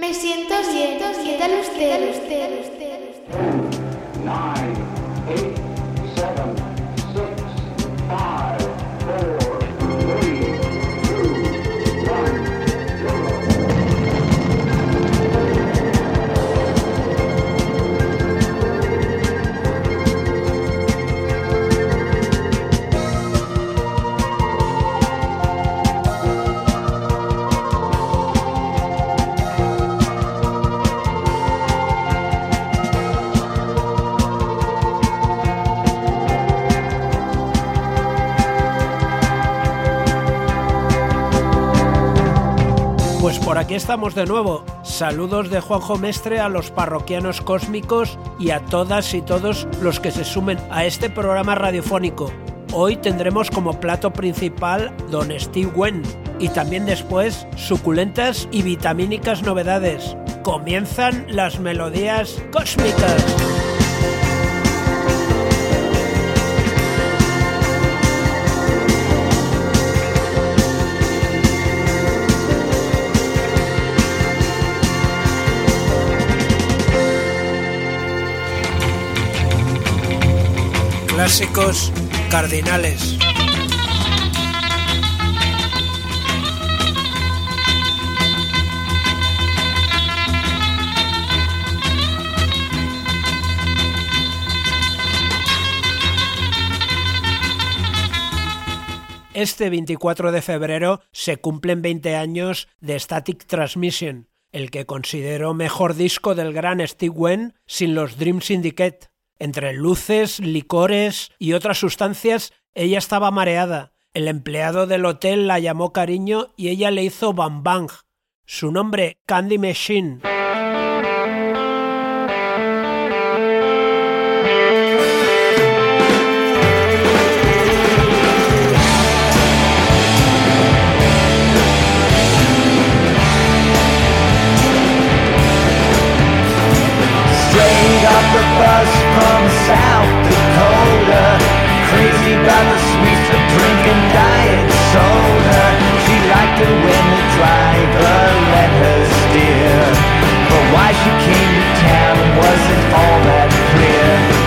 Me siento bien. ¿Qué tal usted? usted, usted, usted? nine, eight, estamos de nuevo. Saludos de Juanjo Mestre a los parroquianos cósmicos y a todas y todos los que se sumen a este programa radiofónico. Hoy tendremos como plato principal Don Steve Wen y también después suculentas y vitamínicas novedades. Comienzan las melodías cósmicas. Clásicos cardinales. Este 24 de febrero se cumplen 20 años de Static Transmission, el que considero mejor disco del gran Steve Wen sin los Dream Syndicate. Entre luces, licores y otras sustancias, ella estaba mareada. El empleado del hotel la llamó cariño y ella le hizo Bam Bang. Su nombre, Candy Machine. By the sweets of and diet soda. She liked it when the driver let her steer. But why she came to town wasn't all that clear.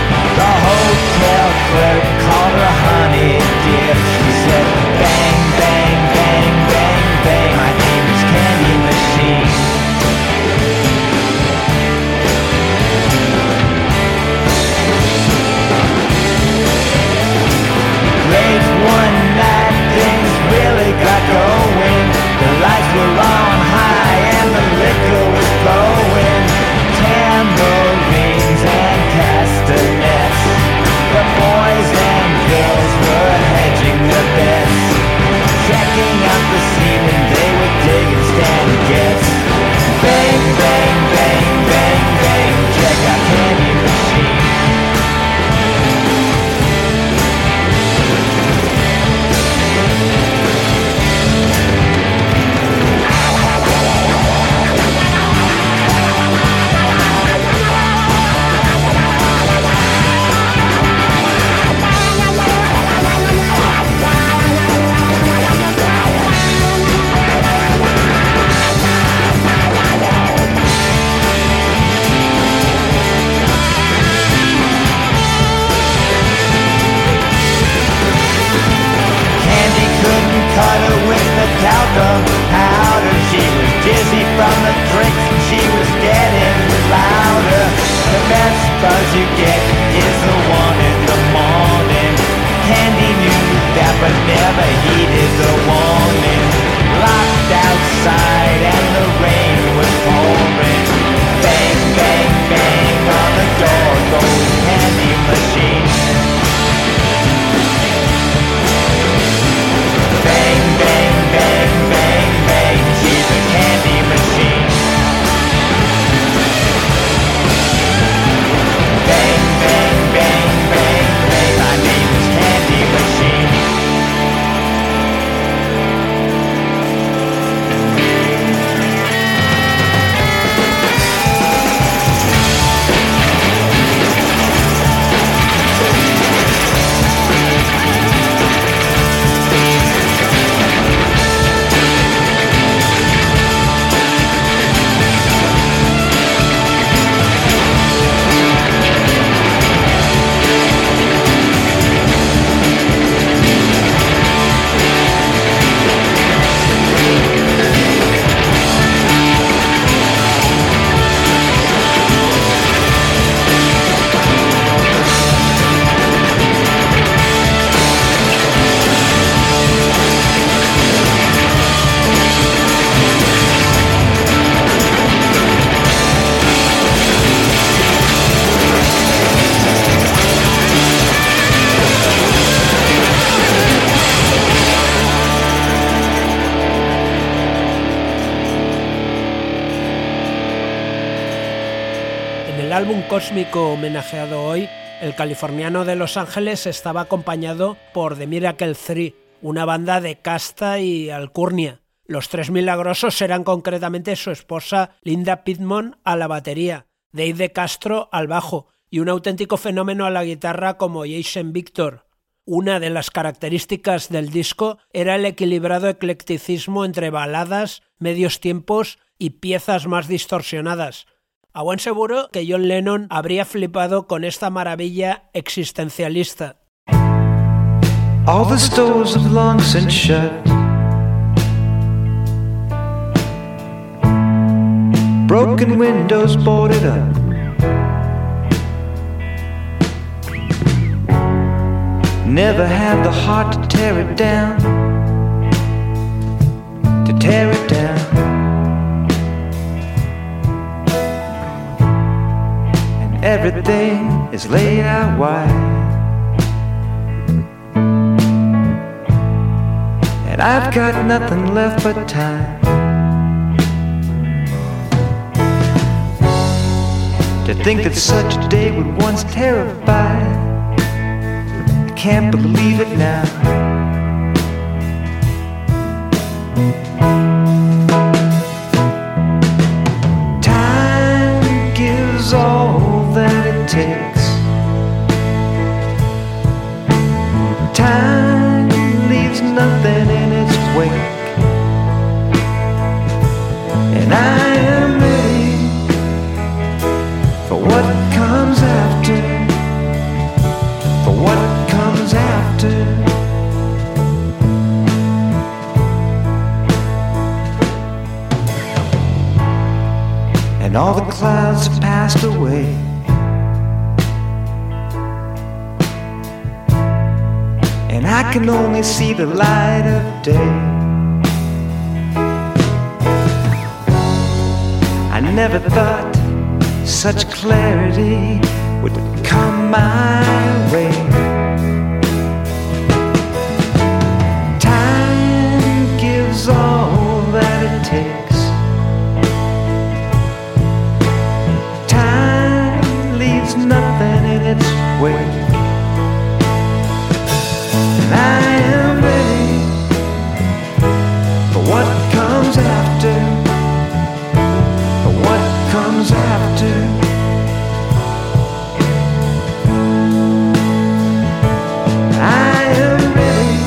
Álbum cósmico homenajeado hoy, el californiano de Los Ángeles estaba acompañado por The Miracle 3, una banda de casta y alcurnia. Los tres milagrosos eran concretamente su esposa Linda Pittman a la batería, Dave de Castro al bajo y un auténtico fenómeno a la guitarra como Jason Victor. Una de las características del disco era el equilibrado eclecticismo entre baladas, medios tiempos y piezas más distorsionadas. A buen seguro que John Lennon habría flipado con esta maravilla existencialista. All the stores have long since shut. Broken windows boarded up. Never had the heart to tear it down. To tear it down. Everything is laid out wide. And I've got nothing left but time. To think that such a day would once terrify. I can't believe it now. Clouds have passed away. and I can only see the light of day. I never thought such clarity would come my wake. And I am ready for what comes after. For what comes after. I am ready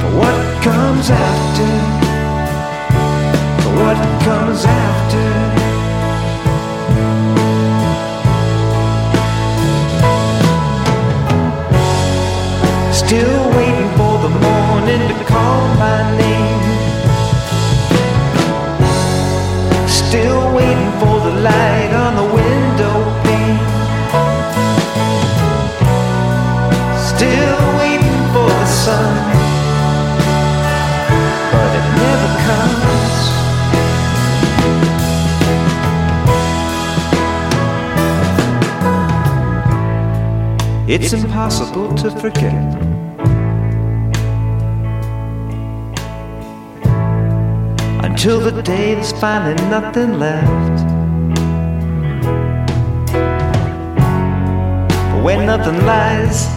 for what comes after. For what comes after. Morning to call my name. Still waiting for the light on the window pane. Still waiting for the sun. But it never comes. It's impossible to forget. Until the day there's finally nothing left. But when nothing lies,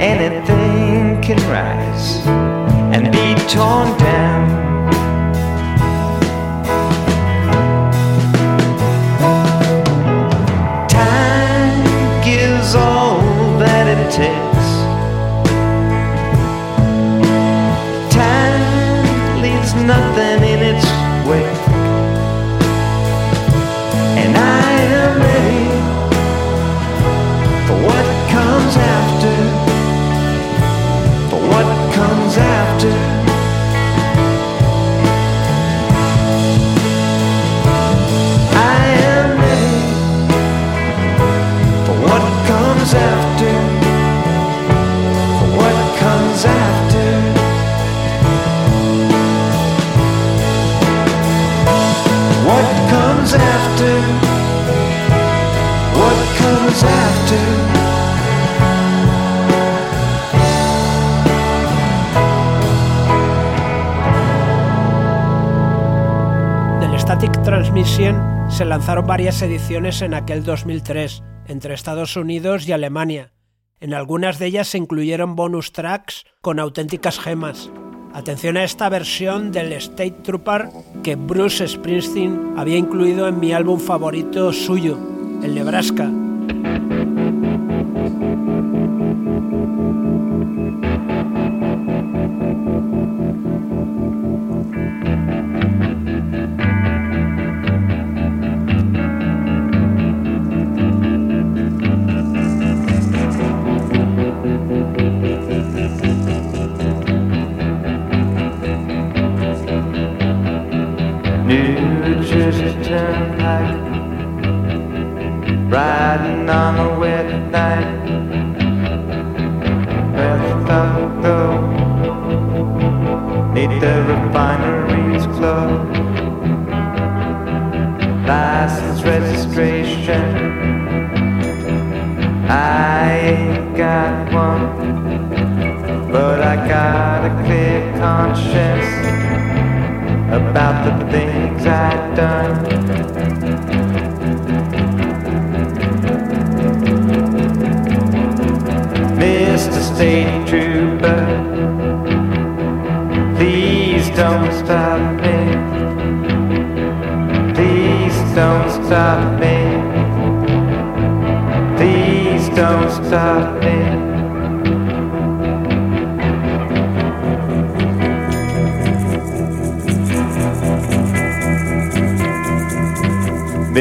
anything can rise and be torn down. Static Transmission se lanzaron varias ediciones en aquel 2003, entre Estados Unidos y Alemania. En algunas de ellas se incluyeron bonus tracks con auténticas gemas. Atención a esta versión del State Trooper que Bruce Springsteen había incluido en mi álbum favorito suyo, el Nebraska.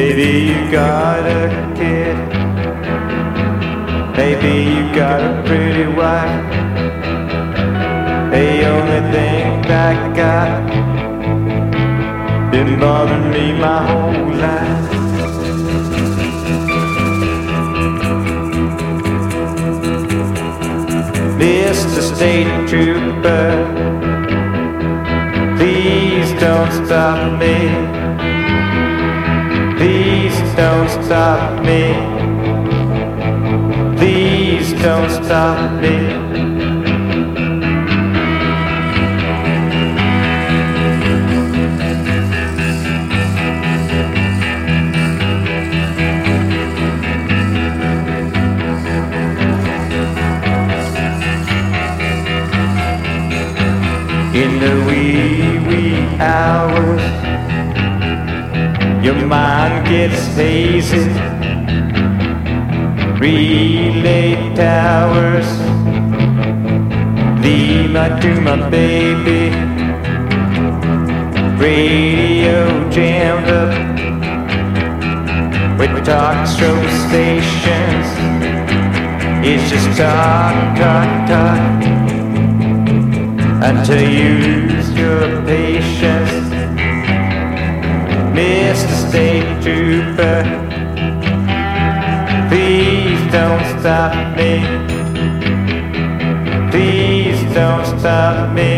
Maybe you got a kid. Maybe you got a pretty wife. The only thing I got been bothering me my whole life. Mr. State Trooper, please don't stop me. Don't stop me. Please don't stop me. In the wee, wee your mind gets hazy. Relay towers lead my to my baby. Radio jammed up with talk show stations. It's just talk, talk, talk until you lose your patience. Mr. State Trooper. Please don't stop me. Please don't stop me.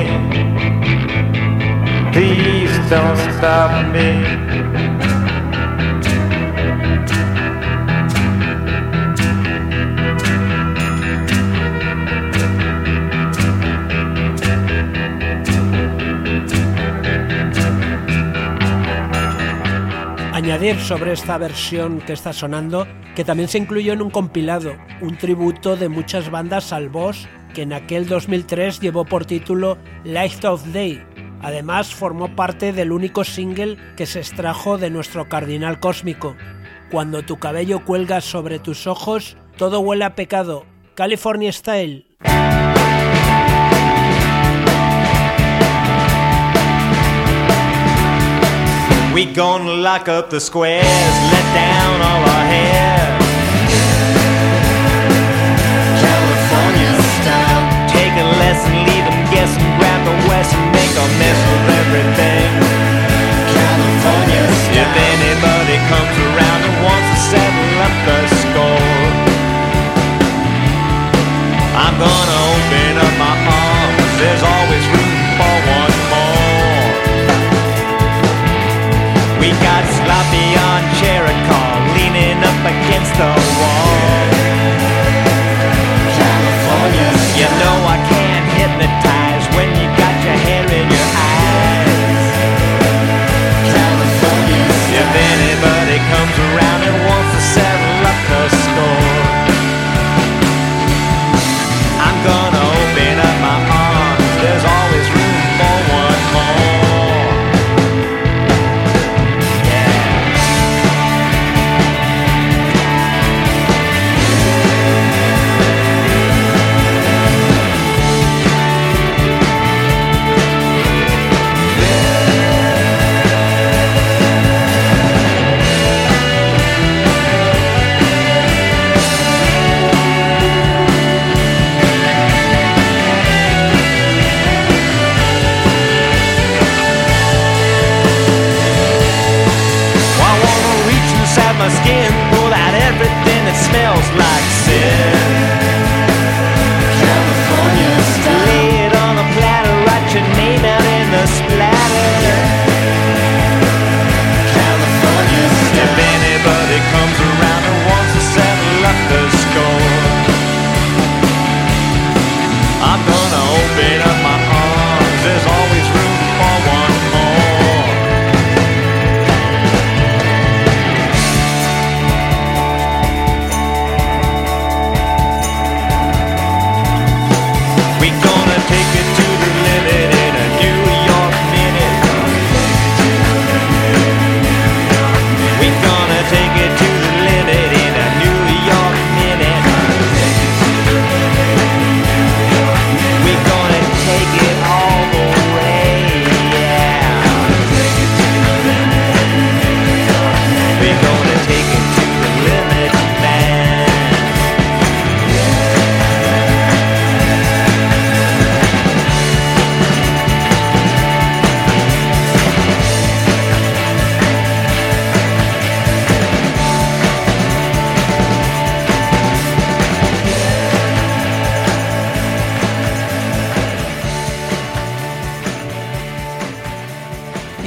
Please don't stop me. Añadir sobre esta versión que está sonando que también se incluyó en un compilado, un tributo de muchas bandas al boss que en aquel 2003 llevó por título Light of Day. Además formó parte del único single que se extrajo de nuestro cardinal cósmico. Cuando tu cabello cuelga sobre tus ojos, todo huele a pecado. California Style. We gonna lock up the squares, let down all our hair. California style. Take a lesson, leave them guessing, grab the west and make a mess of everything. California style. If anybody comes around and wants to settle up the score, I'm gonna open up my arms. There's always room We got sloppy on Jericho, leaning up against the wall. California, you know I can't hit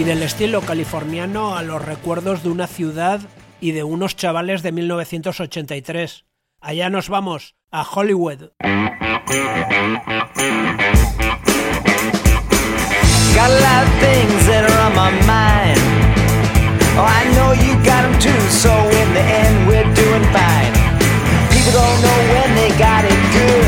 y del estilo californiano a los recuerdos de una ciudad y de unos chavales de 1983. Allá nos vamos, a Hollywood. Got a lot of things that are on my mind. Oh, I know you got them too, so in the end, we're doing fine. People don't know when they got it good.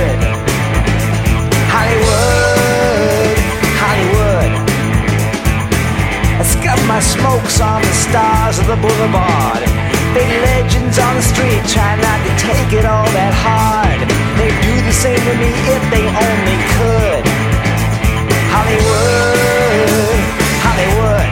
My smokes on the stars of the boulevard. Big legends on the street try not to take it all that hard. They do the same to me if they only could. Hollywood. Hollywood,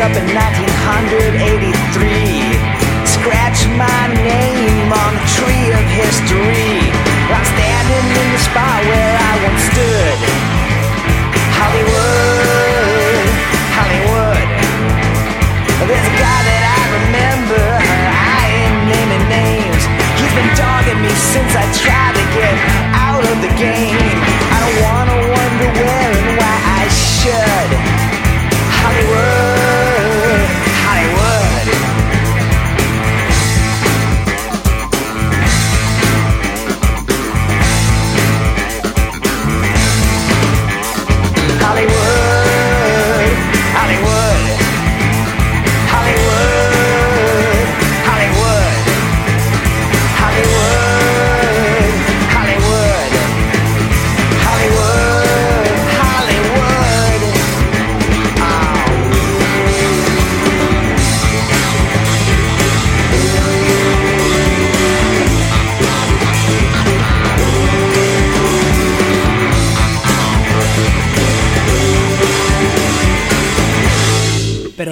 up in 1983.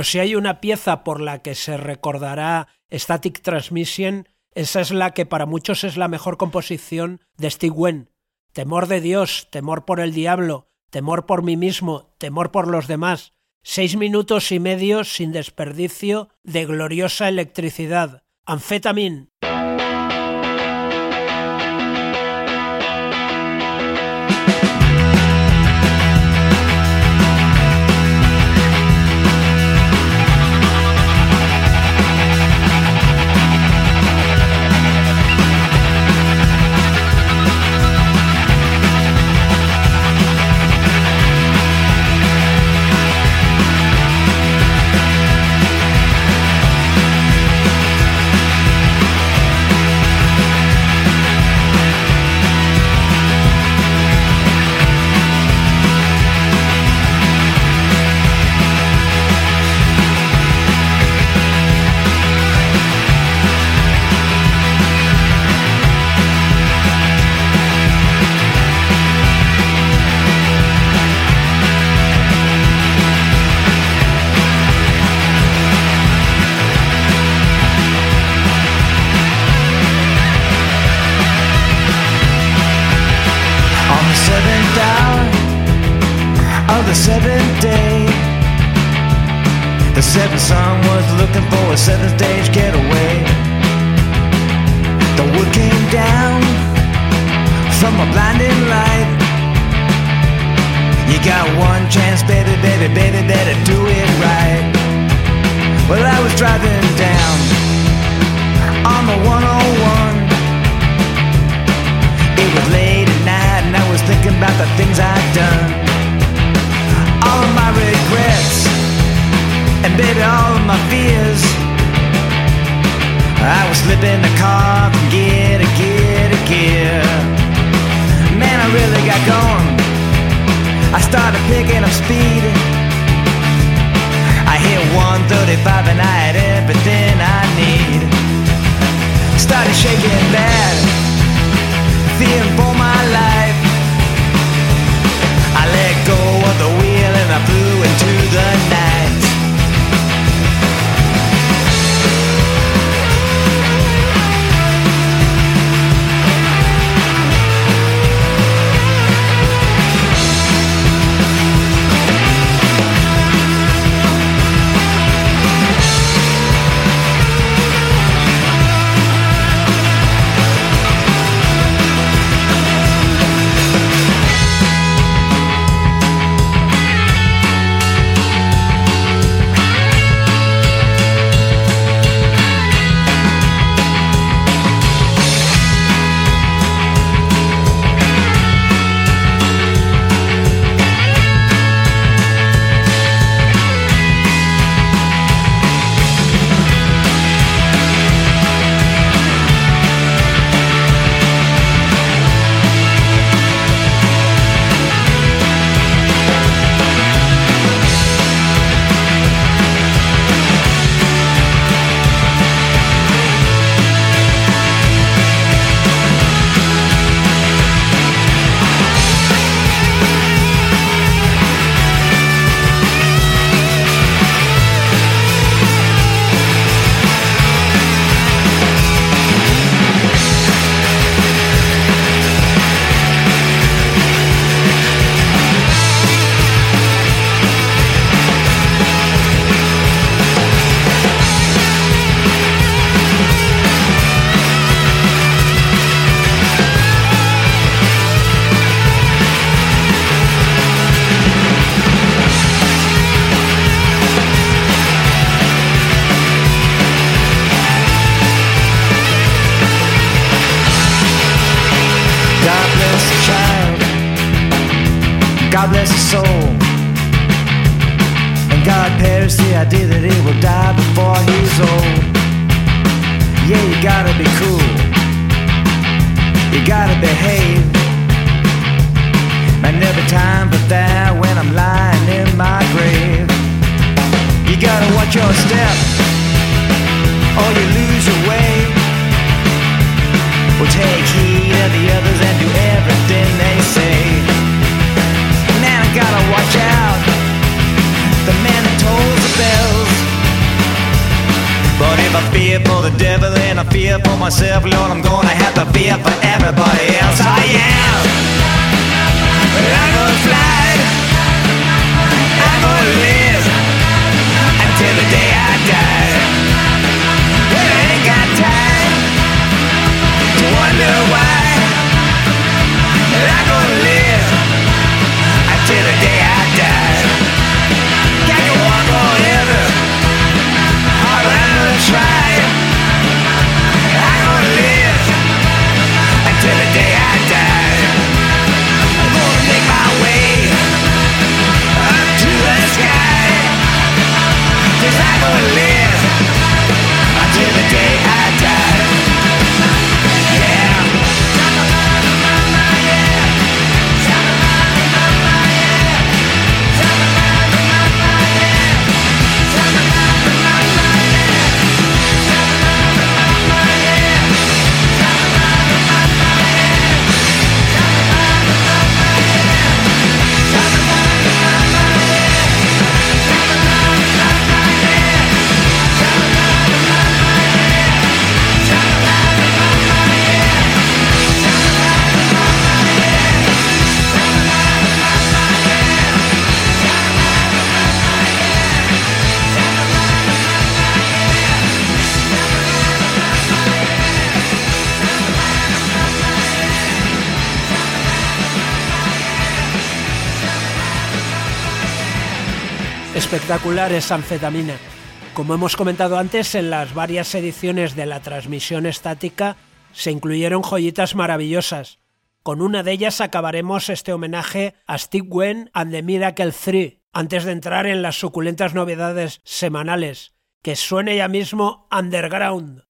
Si hay una pieza por la que se recordará Static Transmission, esa es la que para muchos es la mejor composición de Steve Wen. Temor de Dios, temor por el diablo, temor por mí mismo, temor por los demás. Seis minutos y medio sin desperdicio de gloriosa electricidad. Anfetamin. espectaculares anfetamina. Como hemos comentado antes, en las varias ediciones de la transmisión estática se incluyeron joyitas maravillosas. Con una de ellas acabaremos este homenaje a Steve Wen and the Miracle 3, antes de entrar en las suculentas novedades semanales. Que suene ya mismo Underground.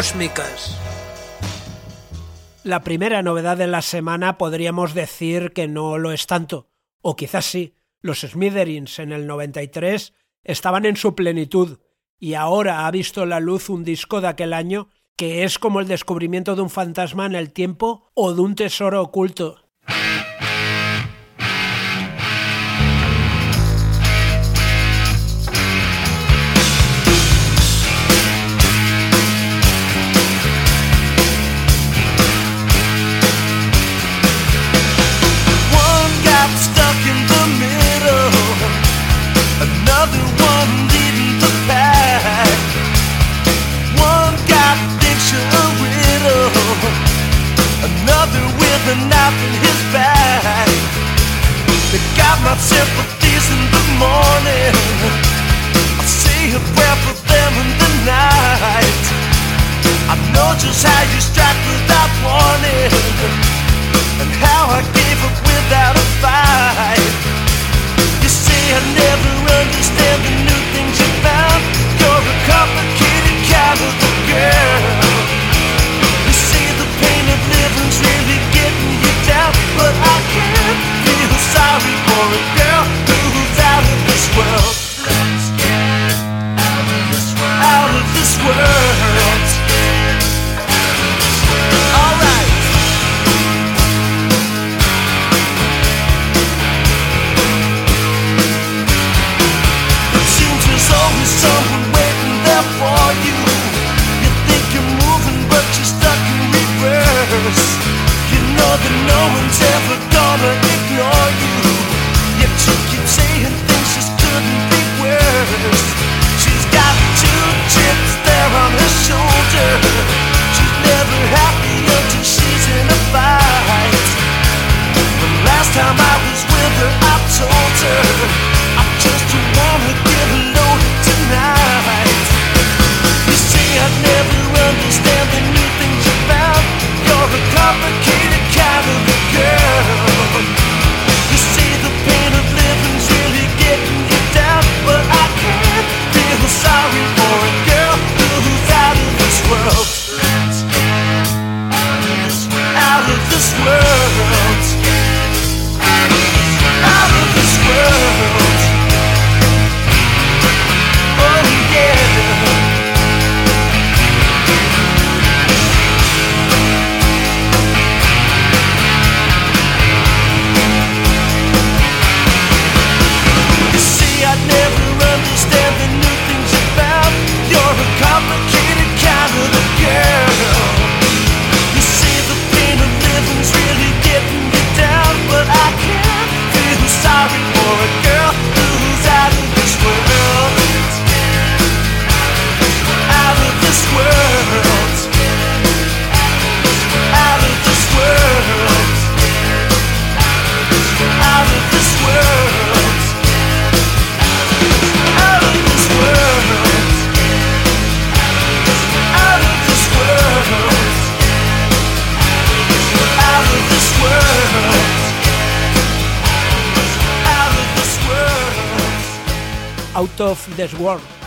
Cósmicas. La primera novedad de la semana podríamos decir que no lo es tanto, o quizás sí. Los Smithereens en el 93 estaban en su plenitud y ahora ha visto la luz un disco de aquel año que es como el descubrimiento de un fantasma en el tiempo o de un tesoro oculto. My sympathies in the morning. I say a prayer for them in the night. I know just how you without warning and how I gave up without a fight. You say I never understand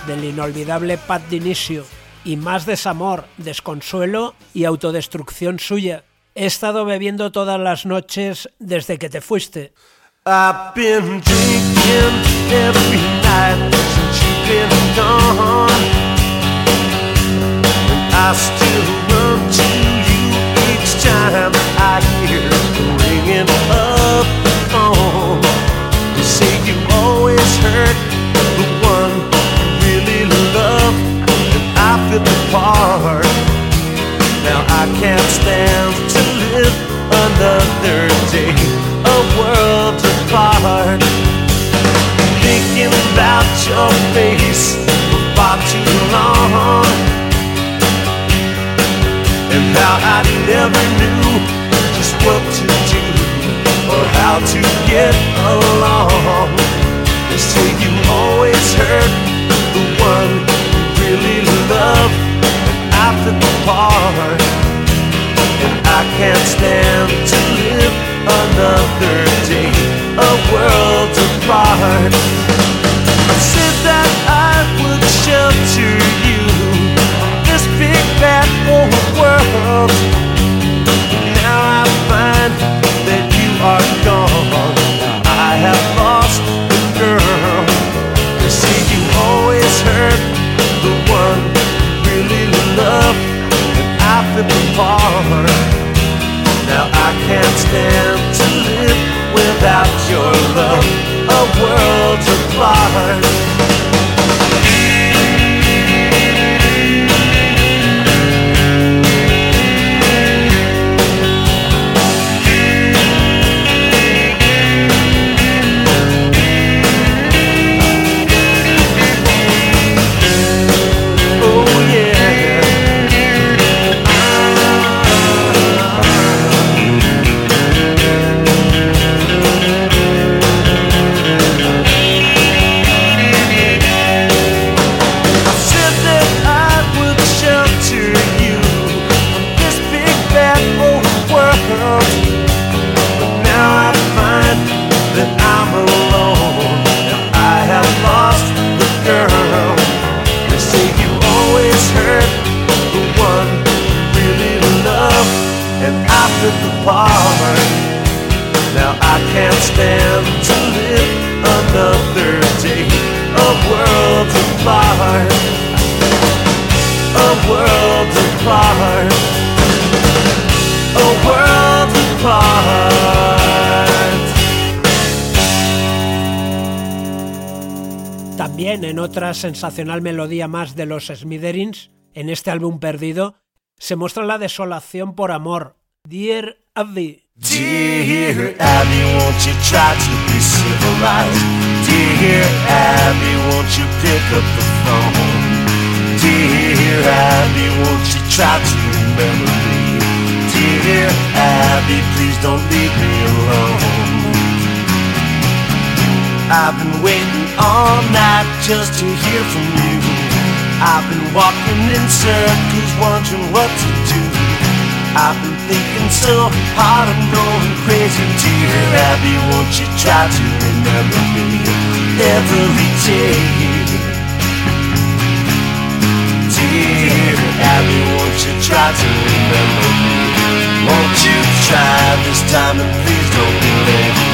Del inolvidable Pat Dinicio y más desamor, desconsuelo y autodestrucción suya. He estado bebiendo todas las noches desde que te fuiste. I've been drinking every night since I you I feel the part. Now I can't stand to live another day, a world apart. Thinking about your face for far too long, and how I never knew just what to do or how to get along. You say you always hurt at the And I can't stand to live another day A world apart. I said that I would shelter you This big bad old world. apart. Now I can't stand to live without your love, a world apart. Otra sensacional melodía más de los Smithereens, en este álbum perdido, se muestra la desolación por amor. Dear Abby, Dear Abby, won't you try to be civilized? Dear Abby, won't you pick up the phone? Dear Abby, won't you try to remember me? Dear Abby, please don't leave me alone. I've been waiting all night just to hear from you. I've been walking in circles, wondering what to do. I've been thinking so hard, I'm going crazy. Dear Abby, won't you try to remember me every day? Dear Abby, won't you try to remember me? Won't you try this time and please don't be late?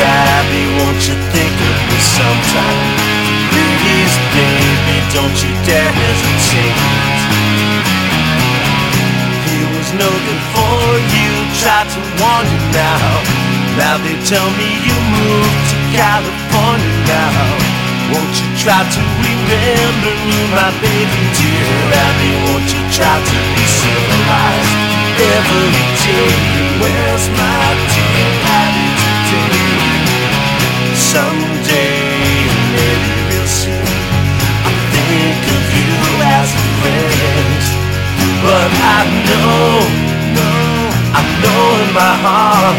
Abby, won't you think of me sometime? Please, baby, don't you dare hesitate. He was no good for you, tried to warn you now. Now they tell me you moved to California now. Won't you try to remember me, my baby dear Abby? Won't you try to be civilized every day? Where's my dear But I know, I know in my heart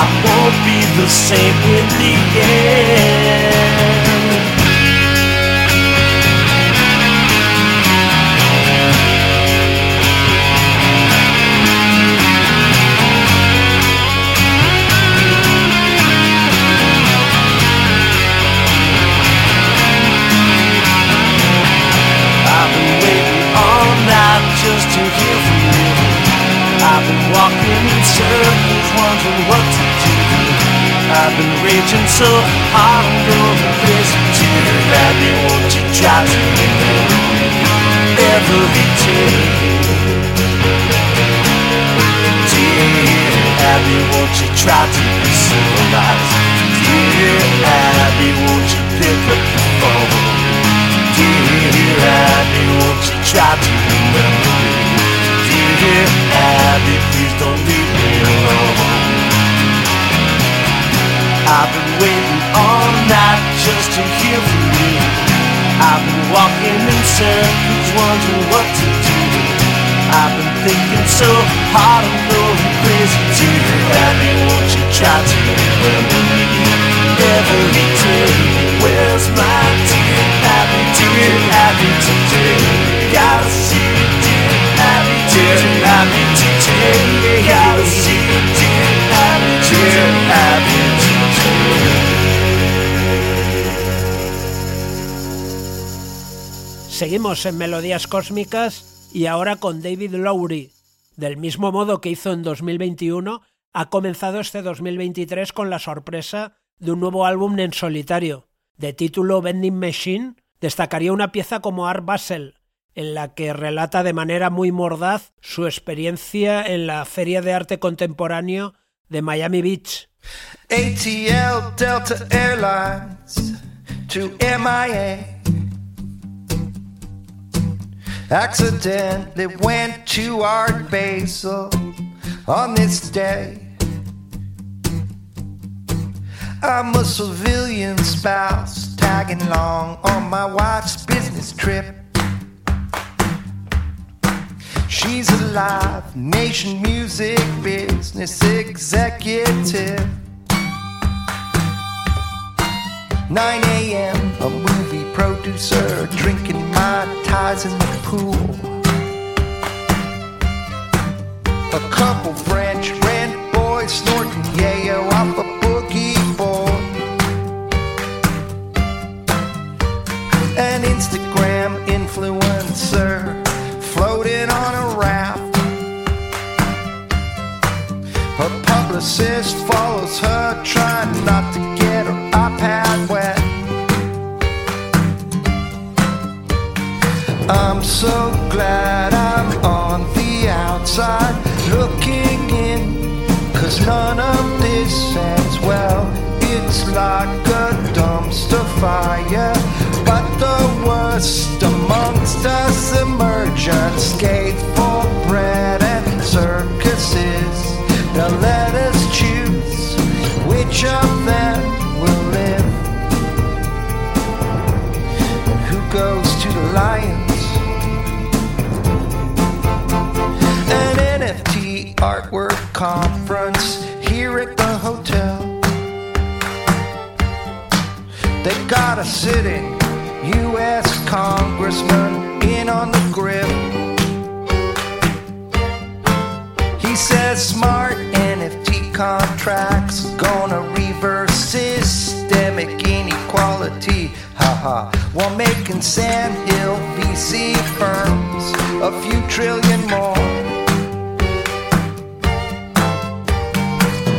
I won't be the same in the end. Walking in circles, wondering what to do. I've been raging so hard, I'm going crazy. Dear Abby, won't you try to remember me every day? Dear Abby, won't you try to be civilized? Dear Abby, won't you pick up the phone? Dear Abby, won't you try to remember me? Dear Abby, please don't leave me alone. I've been waiting all night just to hear from you. I've been walking in circles, wondering what to do. I've been thinking so hard, I'm going crazy. Dear Abby, won't you try to remember me every day? Where's my dear Abby, dear Abby today? Seguimos en Melodías Cósmicas y ahora con David Lowry. Del mismo modo que hizo en 2021, ha comenzado este 2023 con la sorpresa de un nuevo álbum en solitario. De título Vending Machine, destacaría una pieza como Art Basel, en la que relata de manera muy mordaz su experiencia en la Feria de Arte Contemporáneo de Miami Beach. ATL Delta Airlines to MIA. Accidentally went to Art Basel on this day. I'm a civilian spouse tagging along on my wife's business trip. She's a live nation music business executive. 9 a.m., a movie producer drinking mai tais in the pool. A couple French rent boys snorting yayo off a boogie board. An Instagram influencer floating on a raft. Her publicist follows her, trying not to so glad I'm on the outside looking in. Cause none of this ends well. It's like a dumpster fire. But the worst amongst us emerge unscathed for bread and circuses. Now let us choose which of them will live. And who goes to the lions? Conference here at the hotel. They got a sitting U.S. congressman in on the grill. He says smart NFT contracts gonna reverse systemic inequality. Haha, while making Sand Hill VC firms a few trillion more.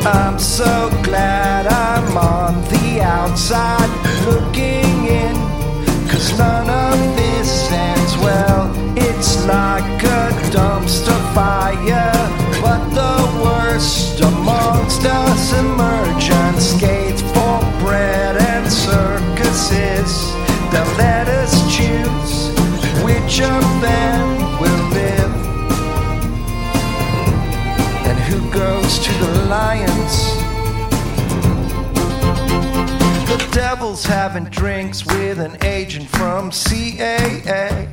I'm so glad I'm on the outside looking in. Cause none of this ends well. It's like a dumpster fire. But the worst amongst us emerge unscathed for bread and circuses. Now let us choose which of them the lions. The devil's having drinks with an agent from CAA.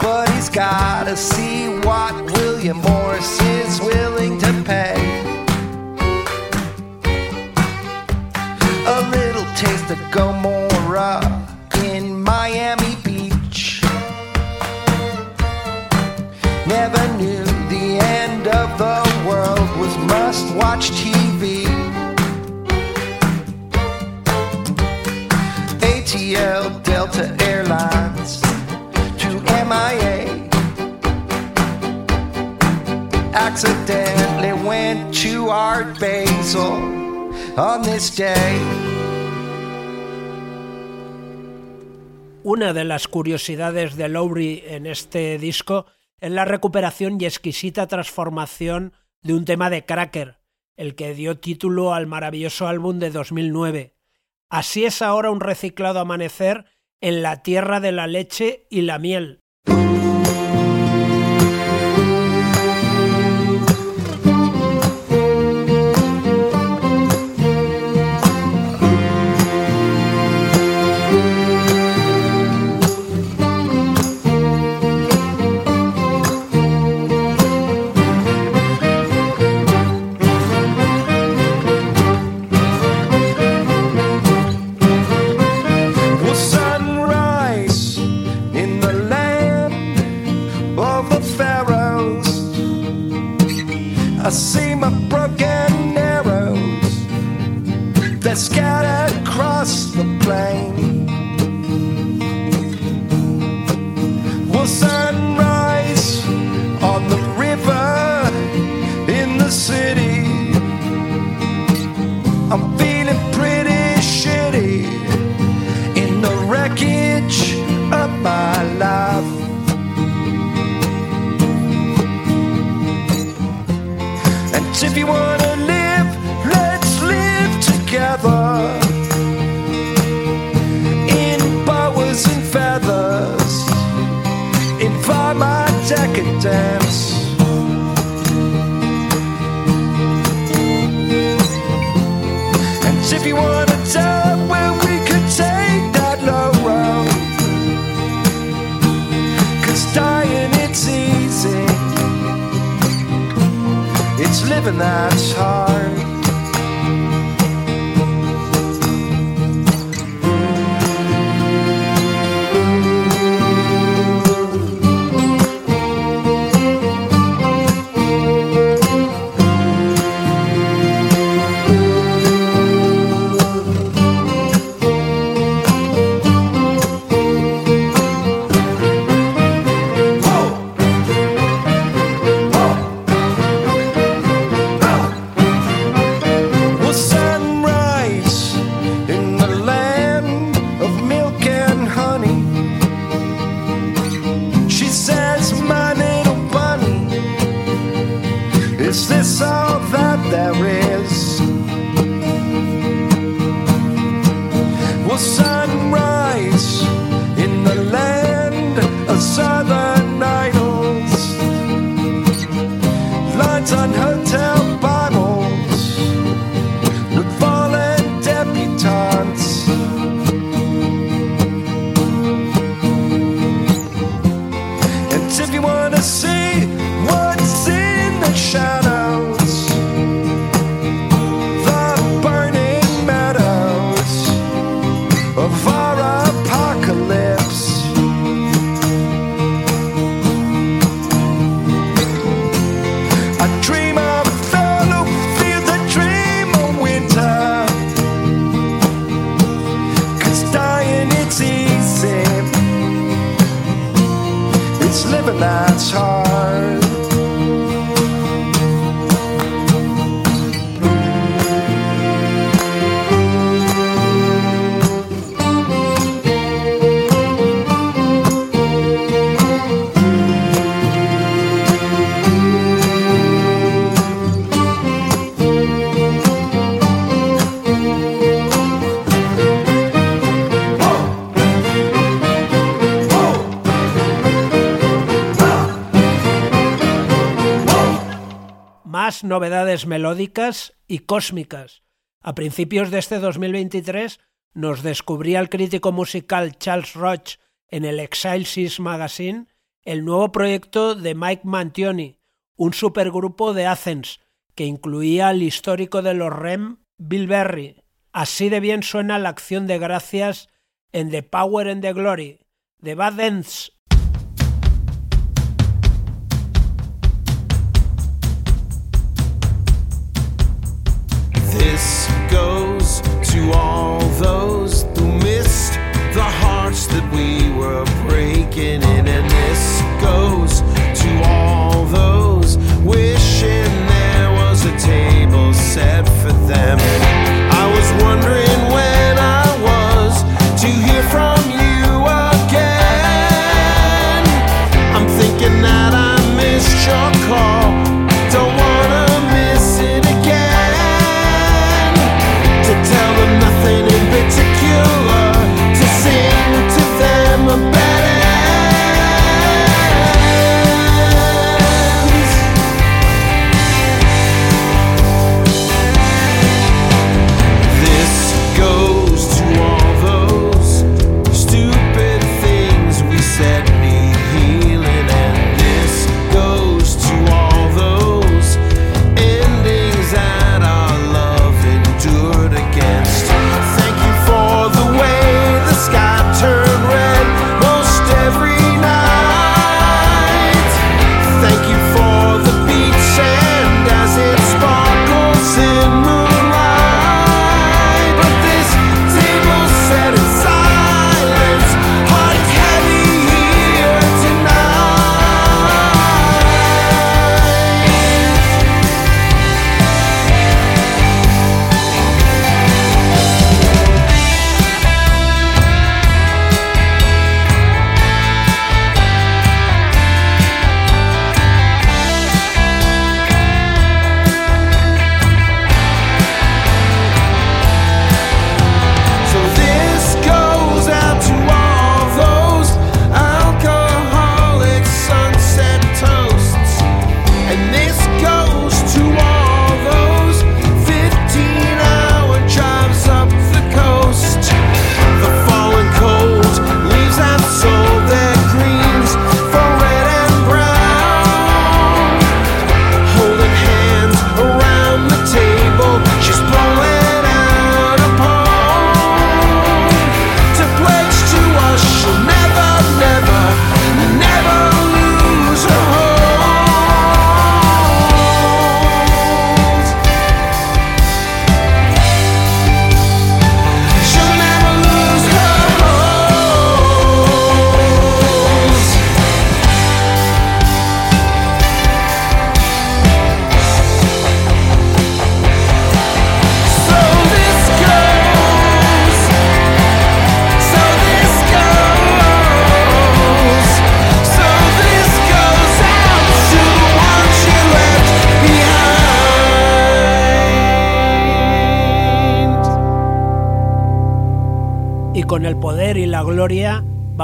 But he's gotta see what William Morris is willing to Una de las curiosidades de Lowry en este disco es la recuperación y exquisita transformación de un tema de Cracker, el que dio título al maravilloso álbum de 2009. Así es ahora un reciclado amanecer en la tierra de la leche y la miel. The. that's hard. novedades melódicas y cósmicas. A principios de este 2023 nos descubría el crítico musical Charles Roch en el Exile Magazine el nuevo proyecto de Mike Mantioni, un supergrupo de Athens que incluía al histórico de los REM Bill Berry. Así de bien suena la acción de gracias en The Power and the Glory, The Bad Ends this go?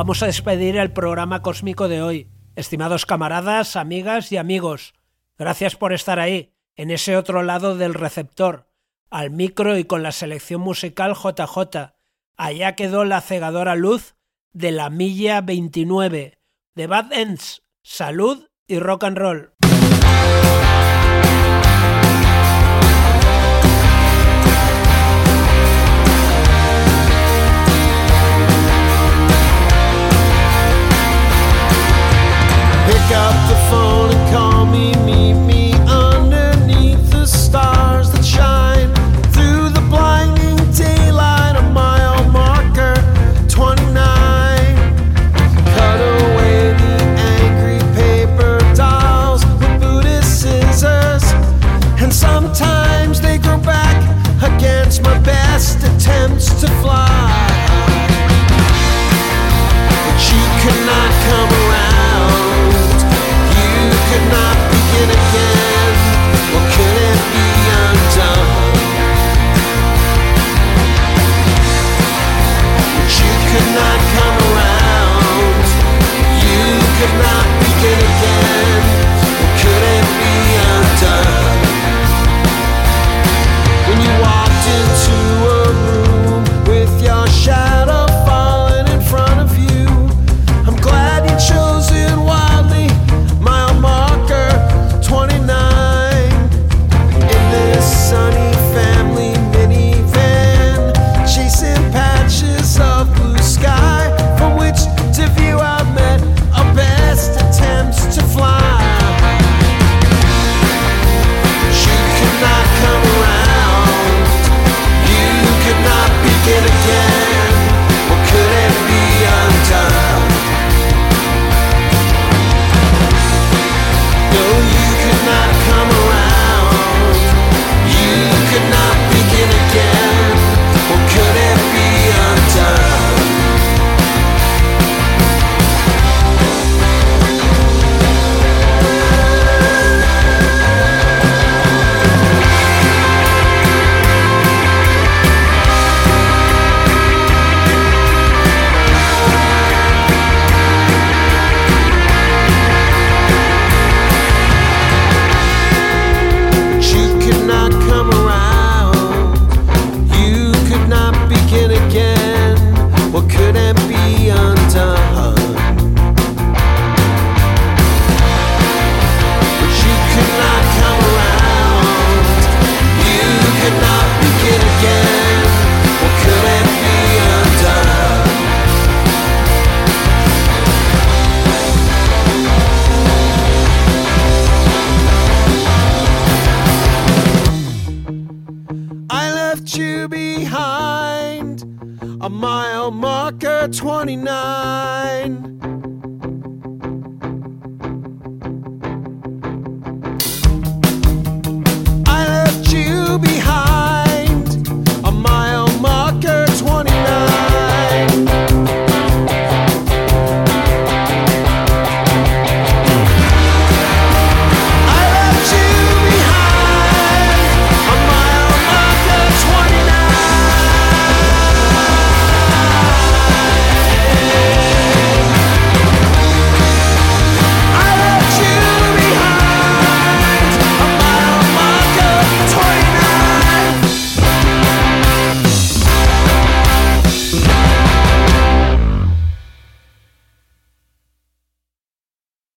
vamos a despedir el programa cósmico de hoy. Estimados camaradas, amigas y amigos, gracias por estar ahí, en ese otro lado del receptor, al micro y con la selección musical JJ. Allá quedó la cegadora luz de la milla 29, de Bad Ends, Salud y Rock and Roll.